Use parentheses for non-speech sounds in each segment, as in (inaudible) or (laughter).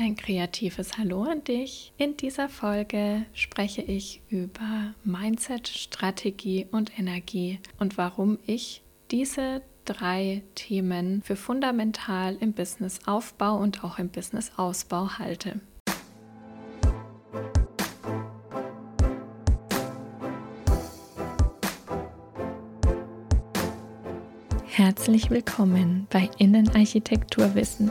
Ein kreatives Hallo an dich. In dieser Folge spreche ich über Mindset, Strategie und Energie und warum ich diese drei Themen für fundamental im Businessaufbau und auch im Businessausbau halte. Herzlich willkommen bei Innenarchitekturwissen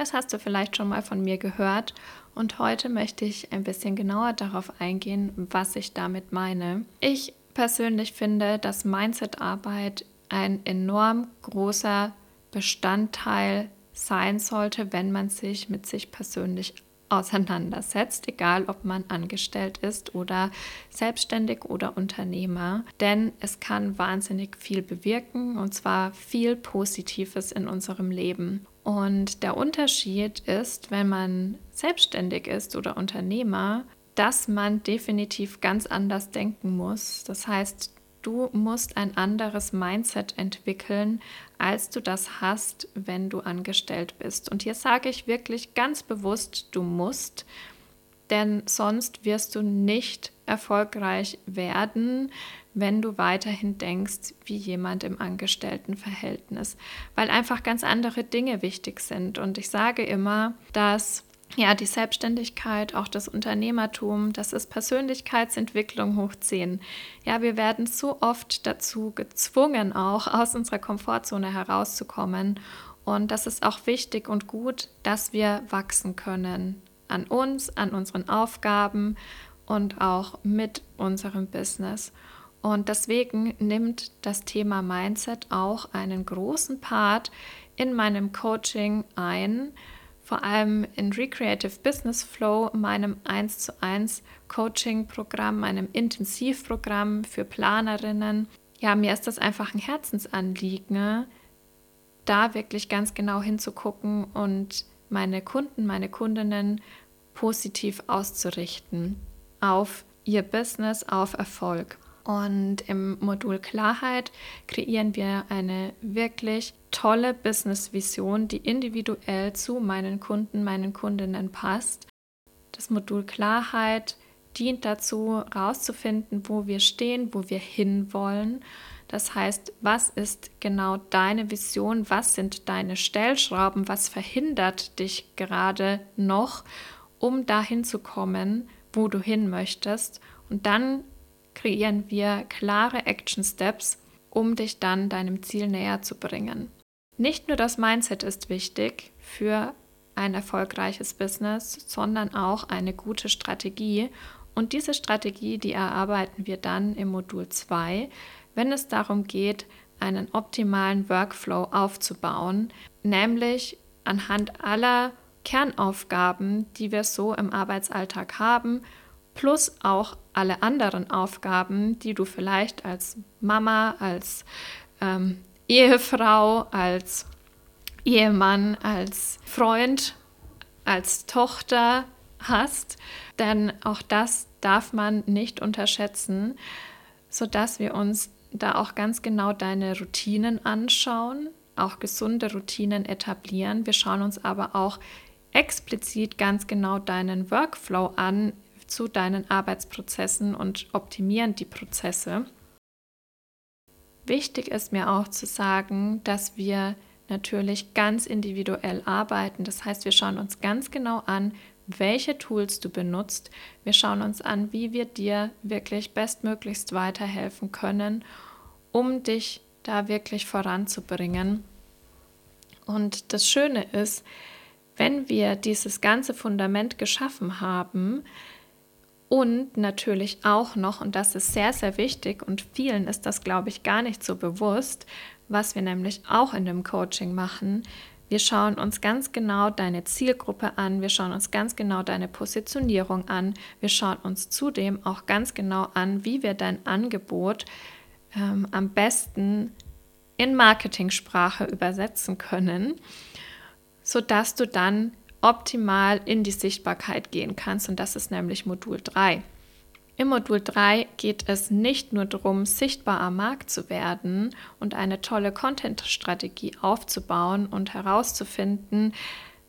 Das hast du vielleicht schon mal von mir gehört und heute möchte ich ein bisschen genauer darauf eingehen, was ich damit meine. Ich persönlich finde, dass Mindset-Arbeit ein enorm großer Bestandteil sein sollte, wenn man sich mit sich persönlich auseinandersetzt, egal ob man angestellt ist oder selbstständig oder Unternehmer. Denn es kann wahnsinnig viel bewirken und zwar viel Positives in unserem Leben. Und der Unterschied ist, wenn man selbstständig ist oder Unternehmer, dass man definitiv ganz anders denken muss. Das heißt, du musst ein anderes Mindset entwickeln, als du das hast, wenn du angestellt bist. Und hier sage ich wirklich ganz bewusst, du musst, denn sonst wirst du nicht erfolgreich werden, wenn du weiterhin denkst wie jemand im Angestelltenverhältnis, weil einfach ganz andere Dinge wichtig sind. Und ich sage immer, dass ja, die Selbstständigkeit, auch das Unternehmertum, das ist Persönlichkeitsentwicklung hoch 10. Ja, wir werden so oft dazu gezwungen, auch aus unserer Komfortzone herauszukommen. Und das ist auch wichtig und gut, dass wir wachsen können an uns, an unseren Aufgaben und auch mit unserem Business. Und deswegen nimmt das Thema Mindset auch einen großen Part in meinem Coaching ein, vor allem in Recreative Business Flow, meinem 1 zu 1 Coaching-Programm, meinem Intensivprogramm für Planerinnen. Ja, mir ist das einfach ein Herzensanliegen, da wirklich ganz genau hinzugucken und meine Kunden, meine Kundinnen positiv auszurichten auf ihr Business, auf Erfolg. Und im Modul Klarheit kreieren wir eine wirklich tolle Business-Vision, die individuell zu meinen Kunden, meinen Kundinnen passt. Das Modul Klarheit dient dazu, herauszufinden, wo wir stehen, wo wir hinwollen. Das heißt, was ist genau deine Vision? Was sind deine Stellschrauben? Was verhindert dich gerade noch, um dahin zu kommen, wo du hin möchtest? Und dann kreieren wir klare Action Steps, um dich dann deinem Ziel näher zu bringen. Nicht nur das Mindset ist wichtig für ein erfolgreiches Business, sondern auch eine gute Strategie. Und diese Strategie, die erarbeiten wir dann im Modul 2, wenn es darum geht, einen optimalen Workflow aufzubauen, nämlich anhand aller Kernaufgaben, die wir so im Arbeitsalltag haben plus auch alle anderen Aufgaben, die du vielleicht als Mama, als ähm, Ehefrau, als Ehemann, als Freund, als Tochter hast. Denn auch das darf man nicht unterschätzen, sodass wir uns da auch ganz genau deine Routinen anschauen, auch gesunde Routinen etablieren. Wir schauen uns aber auch explizit ganz genau deinen Workflow an, zu deinen Arbeitsprozessen und optimieren die Prozesse. Wichtig ist mir auch zu sagen, dass wir natürlich ganz individuell arbeiten. Das heißt, wir schauen uns ganz genau an, welche Tools du benutzt. Wir schauen uns an, wie wir dir wirklich bestmöglichst weiterhelfen können, um dich da wirklich voranzubringen. Und das Schöne ist, wenn wir dieses ganze Fundament geschaffen haben, und natürlich auch noch, und das ist sehr, sehr wichtig und vielen ist das, glaube ich, gar nicht so bewusst, was wir nämlich auch in dem Coaching machen, Wir schauen uns ganz genau deine Zielgruppe an, wir schauen uns ganz genau deine Positionierung an, wir schauen uns zudem auch ganz genau an, wie wir dein Angebot ähm, am besten in Marketingsprache übersetzen können, sodass du dann optimal in die Sichtbarkeit gehen kannst. Und das ist nämlich Modul 3. Im Modul 3 geht es nicht nur darum, sichtbar am Markt zu werden und eine tolle Content-Strategie aufzubauen und herauszufinden,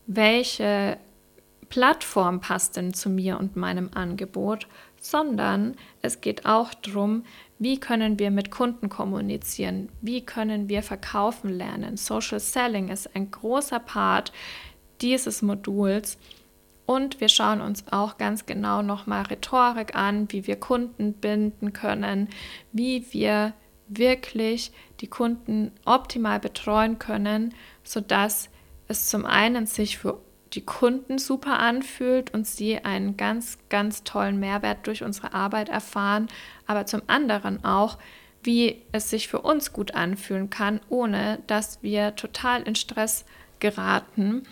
welche Plattform passt denn zu mir und meinem Angebot, sondern es geht auch darum, wie können wir mit Kunden kommunizieren, wie können wir verkaufen lernen. Social Selling ist ein großer Part dieses Moduls und wir schauen uns auch ganz genau nochmal Rhetorik an, wie wir Kunden binden können, wie wir wirklich die Kunden optimal betreuen können, sodass es zum einen sich für die Kunden super anfühlt und sie einen ganz, ganz tollen Mehrwert durch unsere Arbeit erfahren, aber zum anderen auch, wie es sich für uns gut anfühlen kann, ohne dass wir total in Stress geraten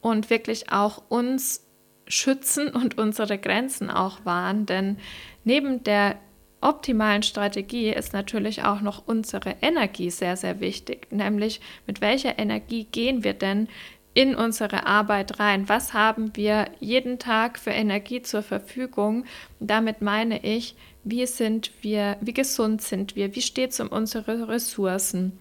und wirklich auch uns schützen und unsere Grenzen auch wahren. Denn neben der optimalen Strategie ist natürlich auch noch unsere Energie sehr, sehr wichtig. Nämlich mit welcher Energie gehen wir denn in unsere Arbeit rein? Was haben wir jeden Tag für Energie zur Verfügung? Damit meine ich, wie sind wir, wie gesund sind wir, wie steht es um unsere Ressourcen?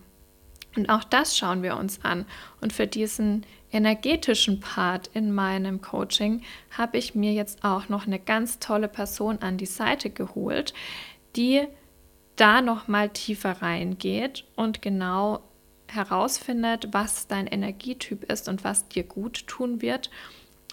Und auch das schauen wir uns an. Und für diesen energetischen Part in meinem Coaching habe ich mir jetzt auch noch eine ganz tolle Person an die Seite geholt, die da noch mal tiefer reingeht und genau herausfindet, was dein Energietyp ist und was dir gut tun wird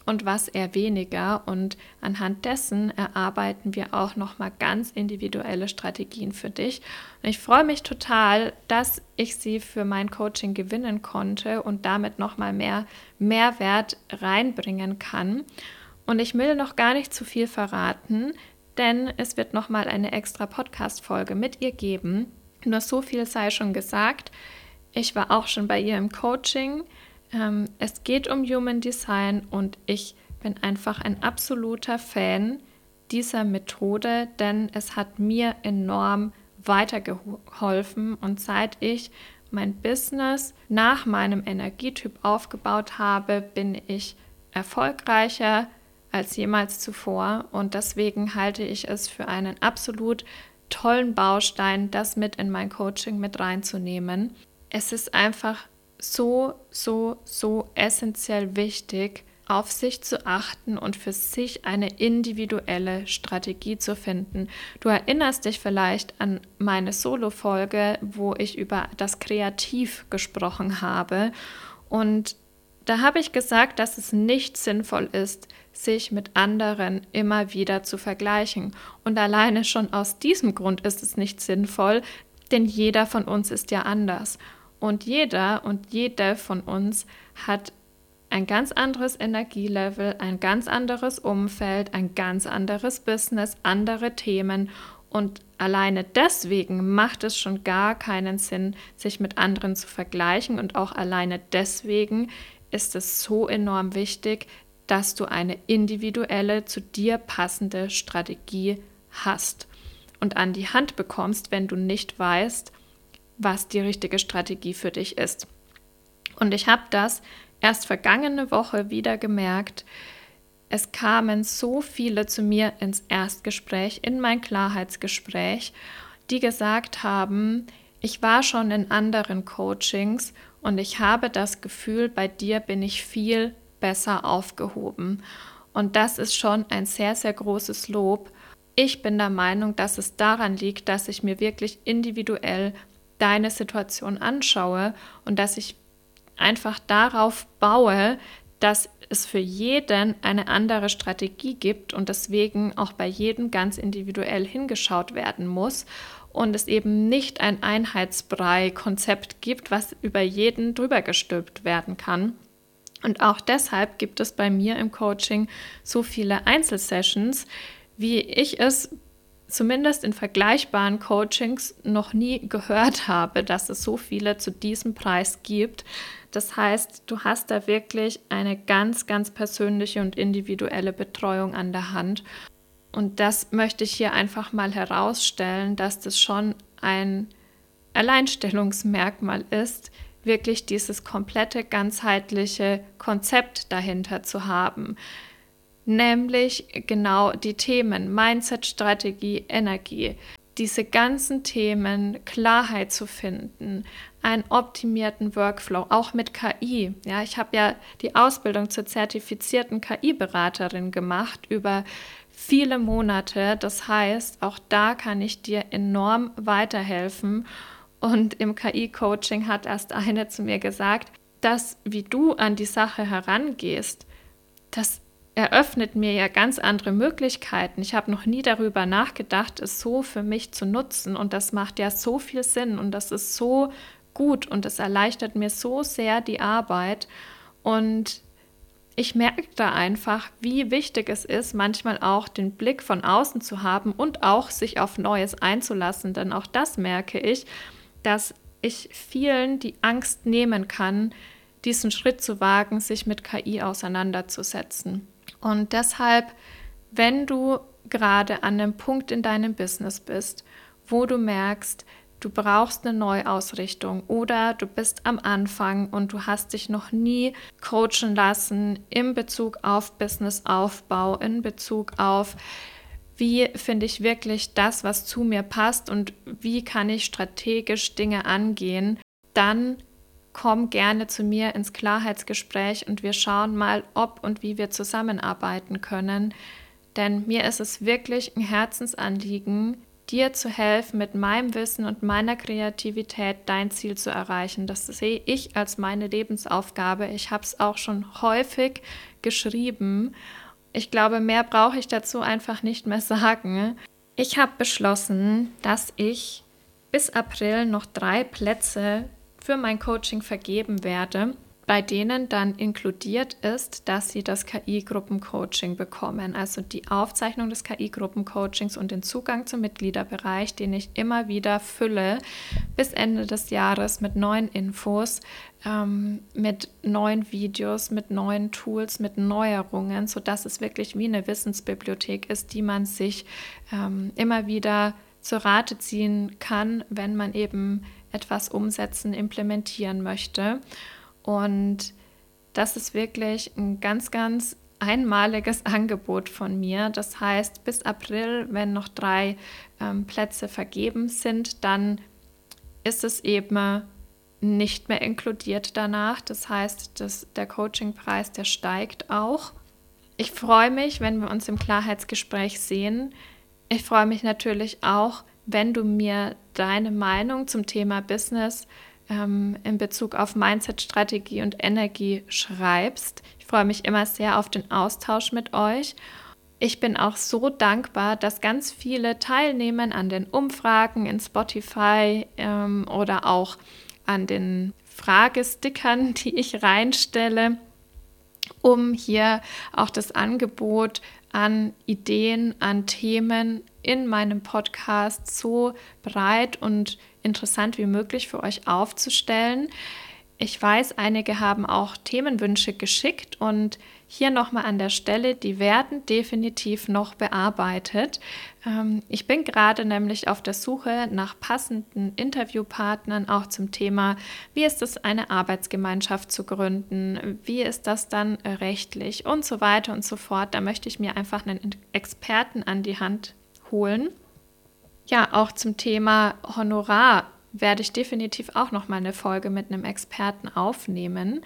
und was eher weniger. Und anhand dessen erarbeiten wir auch nochmal ganz individuelle Strategien für dich. Und ich freue mich total, dass ich sie für mein Coaching gewinnen konnte und damit nochmal mehr Mehrwert reinbringen kann. Und ich will noch gar nicht zu viel verraten, denn es wird nochmal eine extra Podcast-Folge mit ihr geben. Nur so viel sei schon gesagt. Ich war auch schon bei ihr im Coaching. Ähm, es geht um Human Design und ich bin einfach ein absoluter Fan dieser Methode, denn es hat mir enorm weitergeholfen und seit ich mein Business nach meinem Energietyp aufgebaut habe, bin ich erfolgreicher als jemals zuvor und deswegen halte ich es für einen absolut tollen Baustein, das mit in mein Coaching mit reinzunehmen. Es ist einfach so, so, so essentiell wichtig, auf sich zu achten und für sich eine individuelle Strategie zu finden. Du erinnerst dich vielleicht an meine Solo-Folge, wo ich über das Kreativ gesprochen habe. Und da habe ich gesagt, dass es nicht sinnvoll ist, sich mit anderen immer wieder zu vergleichen. Und alleine schon aus diesem Grund ist es nicht sinnvoll, denn jeder von uns ist ja anders. Und jeder und jede von uns hat ein ganz anderes Energielevel, ein ganz anderes Umfeld, ein ganz anderes Business, andere Themen. Und alleine deswegen macht es schon gar keinen Sinn, sich mit anderen zu vergleichen. Und auch alleine deswegen ist es so enorm wichtig, dass du eine individuelle, zu dir passende Strategie hast und an die Hand bekommst, wenn du nicht weißt, was die richtige Strategie für dich ist. Und ich habe das erst vergangene Woche wieder gemerkt. Es kamen so viele zu mir ins Erstgespräch, in mein Klarheitsgespräch, die gesagt haben, ich war schon in anderen Coachings und ich habe das Gefühl, bei dir bin ich viel besser aufgehoben. Und das ist schon ein sehr, sehr großes Lob. Ich bin der Meinung, dass es daran liegt, dass ich mir wirklich individuell deine Situation anschaue und dass ich einfach darauf baue, dass es für jeden eine andere Strategie gibt und deswegen auch bei jedem ganz individuell hingeschaut werden muss und es eben nicht ein Einheitsbrei-Konzept gibt, was über jeden drüber gestülpt werden kann. Und auch deshalb gibt es bei mir im Coaching so viele Einzelsessions, wie ich es zumindest in vergleichbaren Coachings noch nie gehört habe, dass es so viele zu diesem Preis gibt. Das heißt, du hast da wirklich eine ganz, ganz persönliche und individuelle Betreuung an der Hand. Und das möchte ich hier einfach mal herausstellen, dass das schon ein Alleinstellungsmerkmal ist, wirklich dieses komplette ganzheitliche Konzept dahinter zu haben. Nämlich genau die Themen Mindset, Strategie, Energie. Diese ganzen Themen Klarheit zu finden, einen optimierten Workflow, auch mit KI. Ja, ich habe ja die Ausbildung zur zertifizierten KI-Beraterin gemacht über viele Monate. Das heißt, auch da kann ich dir enorm weiterhelfen. Und im KI-Coaching hat erst eine zu mir gesagt, dass wie du an die Sache herangehst, das eröffnet mir ja ganz andere Möglichkeiten. Ich habe noch nie darüber nachgedacht, es so für mich zu nutzen. Und das macht ja so viel Sinn und das ist so gut und es erleichtert mir so sehr die Arbeit. Und ich merke da einfach, wie wichtig es ist, manchmal auch den Blick von außen zu haben und auch sich auf Neues einzulassen. Denn auch das merke ich, dass ich vielen die Angst nehmen kann, diesen Schritt zu wagen, sich mit KI auseinanderzusetzen. Und deshalb, wenn du gerade an einem Punkt in deinem Business bist, wo du merkst, du brauchst eine Neuausrichtung oder du bist am Anfang und du hast dich noch nie coachen lassen in Bezug auf Businessaufbau, in Bezug auf wie finde ich wirklich das, was zu mir passt und wie kann ich strategisch Dinge angehen, dann komm gerne zu mir ins Klarheitsgespräch und wir schauen mal, ob und wie wir zusammenarbeiten können. Denn mir ist es wirklich ein Herzensanliegen, dir zu helfen, mit meinem Wissen und meiner Kreativität dein Ziel zu erreichen. Das sehe ich als meine Lebensaufgabe. Ich habe es auch schon häufig geschrieben. Ich glaube, mehr brauche ich dazu einfach nicht mehr sagen. Ich habe beschlossen, dass ich bis April noch drei Plätze für mein Coaching vergeben werde bei denen dann inkludiert ist, dass sie das KI-Gruppencoaching bekommen, also die Aufzeichnung des KI-Gruppencoachings und den Zugang zum Mitgliederbereich, den ich immer wieder fülle bis Ende des Jahres mit neuen Infos, ähm, mit neuen Videos, mit neuen Tools, mit Neuerungen, sodass es wirklich wie eine Wissensbibliothek ist, die man sich ähm, immer wieder zur Rate ziehen kann, wenn man eben etwas umsetzen, implementieren möchte. Und das ist wirklich ein ganz, ganz einmaliges (laughs) Angebot von mir. Das heißt, bis April, wenn noch drei ähm, Plätze vergeben sind, dann ist es eben nicht mehr inkludiert danach. Das heißt, dass der Coachingpreis, der steigt auch. Ich freue mich, wenn wir uns im Klarheitsgespräch sehen. Ich freue mich natürlich auch, wenn du mir deine Meinung zum Thema Business ähm, in Bezug auf Mindset, Strategie und Energie schreibst. Ich freue mich immer sehr auf den Austausch mit euch. Ich bin auch so dankbar, dass ganz viele teilnehmen an den Umfragen in Spotify ähm, oder auch an den Fragestickern, (laughs) die ich reinstelle, um hier auch das Angebot an Ideen, an Themen in meinem Podcast so breit und interessant wie möglich für euch aufzustellen. Ich weiß, einige haben auch Themenwünsche geschickt und hier nochmal an der Stelle, die werden definitiv noch bearbeitet. Ähm, ich bin gerade nämlich auf der Suche nach passenden Interviewpartnern auch zum Thema, wie ist es, eine Arbeitsgemeinschaft zu gründen, wie ist das dann rechtlich und so weiter und so fort. Da möchte ich mir einfach einen Experten an die Hand holen. Ja, auch zum Thema Honorar werde ich definitiv auch noch mal eine Folge mit einem Experten aufnehmen.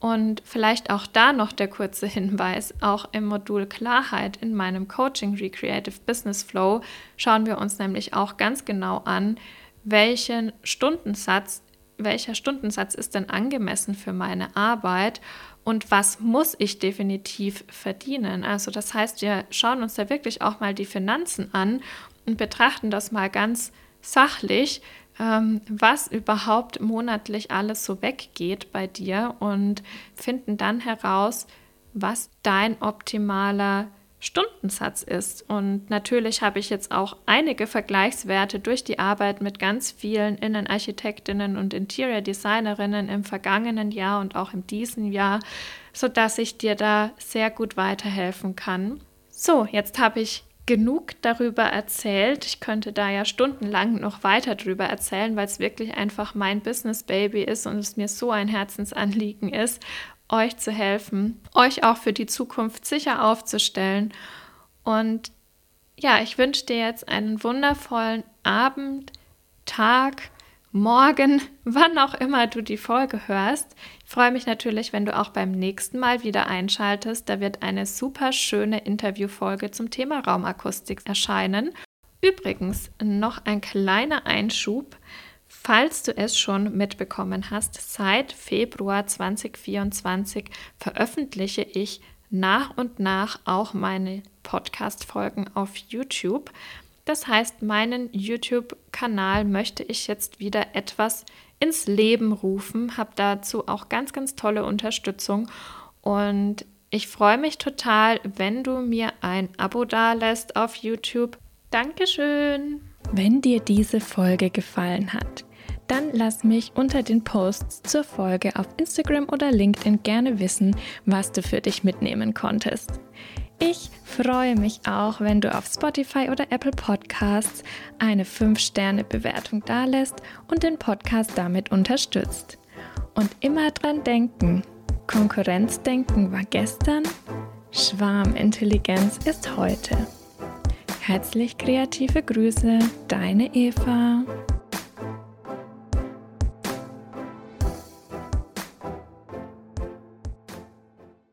Und vielleicht auch da noch der kurze Hinweis, auch im Modul Klarheit in meinem Coaching Recreative Business Flow schauen wir uns nämlich auch ganz genau an, welchen Stundensatz, welcher Stundensatz ist denn angemessen für meine Arbeit und was muss ich definitiv verdienen. Also das heißt, wir schauen uns da wirklich auch mal die Finanzen an und betrachten das mal ganz sachlich, ähm, was überhaupt monatlich alles so weggeht bei dir und finden dann heraus, was dein optimaler Stundensatz ist. Und natürlich habe ich jetzt auch einige Vergleichswerte durch die Arbeit mit ganz vielen Innenarchitektinnen und Interior Designerinnen im vergangenen Jahr und auch in diesem Jahr, sodass ich dir da sehr gut weiterhelfen kann. So, jetzt habe ich genug darüber erzählt. Ich könnte da ja stundenlang noch weiter darüber erzählen, weil es wirklich einfach mein Business Baby ist und es mir so ein Herzensanliegen ist, euch zu helfen, euch auch für die Zukunft sicher aufzustellen. Und ja, ich wünsche dir jetzt einen wundervollen Abend, Tag, Morgen, (laughs) wann auch immer du die Folge hörst. Ich freue mich natürlich, wenn du auch beim nächsten Mal wieder einschaltest. Da wird eine super schöne Interviewfolge zum Thema Raumakustik erscheinen. Übrigens noch ein kleiner Einschub. Falls du es schon mitbekommen hast, seit Februar 2024 veröffentliche ich nach und nach auch meine Podcast-Folgen auf YouTube. Das heißt, meinen YouTube-Kanal möchte ich jetzt wieder etwas ins Leben rufen, habe dazu auch ganz, ganz tolle Unterstützung und ich freue mich total, wenn du mir ein Abo dalässt auf YouTube. Dankeschön! Wenn dir diese Folge gefallen hat, dann lass mich unter den Posts zur Folge auf Instagram oder LinkedIn gerne wissen, was du für dich mitnehmen konntest. Ich freue mich auch, wenn du auf Spotify oder Apple Podcasts eine 5-Sterne-Bewertung dalässt und den Podcast damit unterstützt. Und immer dran denken, Konkurrenzdenken war gestern, Schwarmintelligenz ist heute. Herzlich kreative Grüße, deine Eva.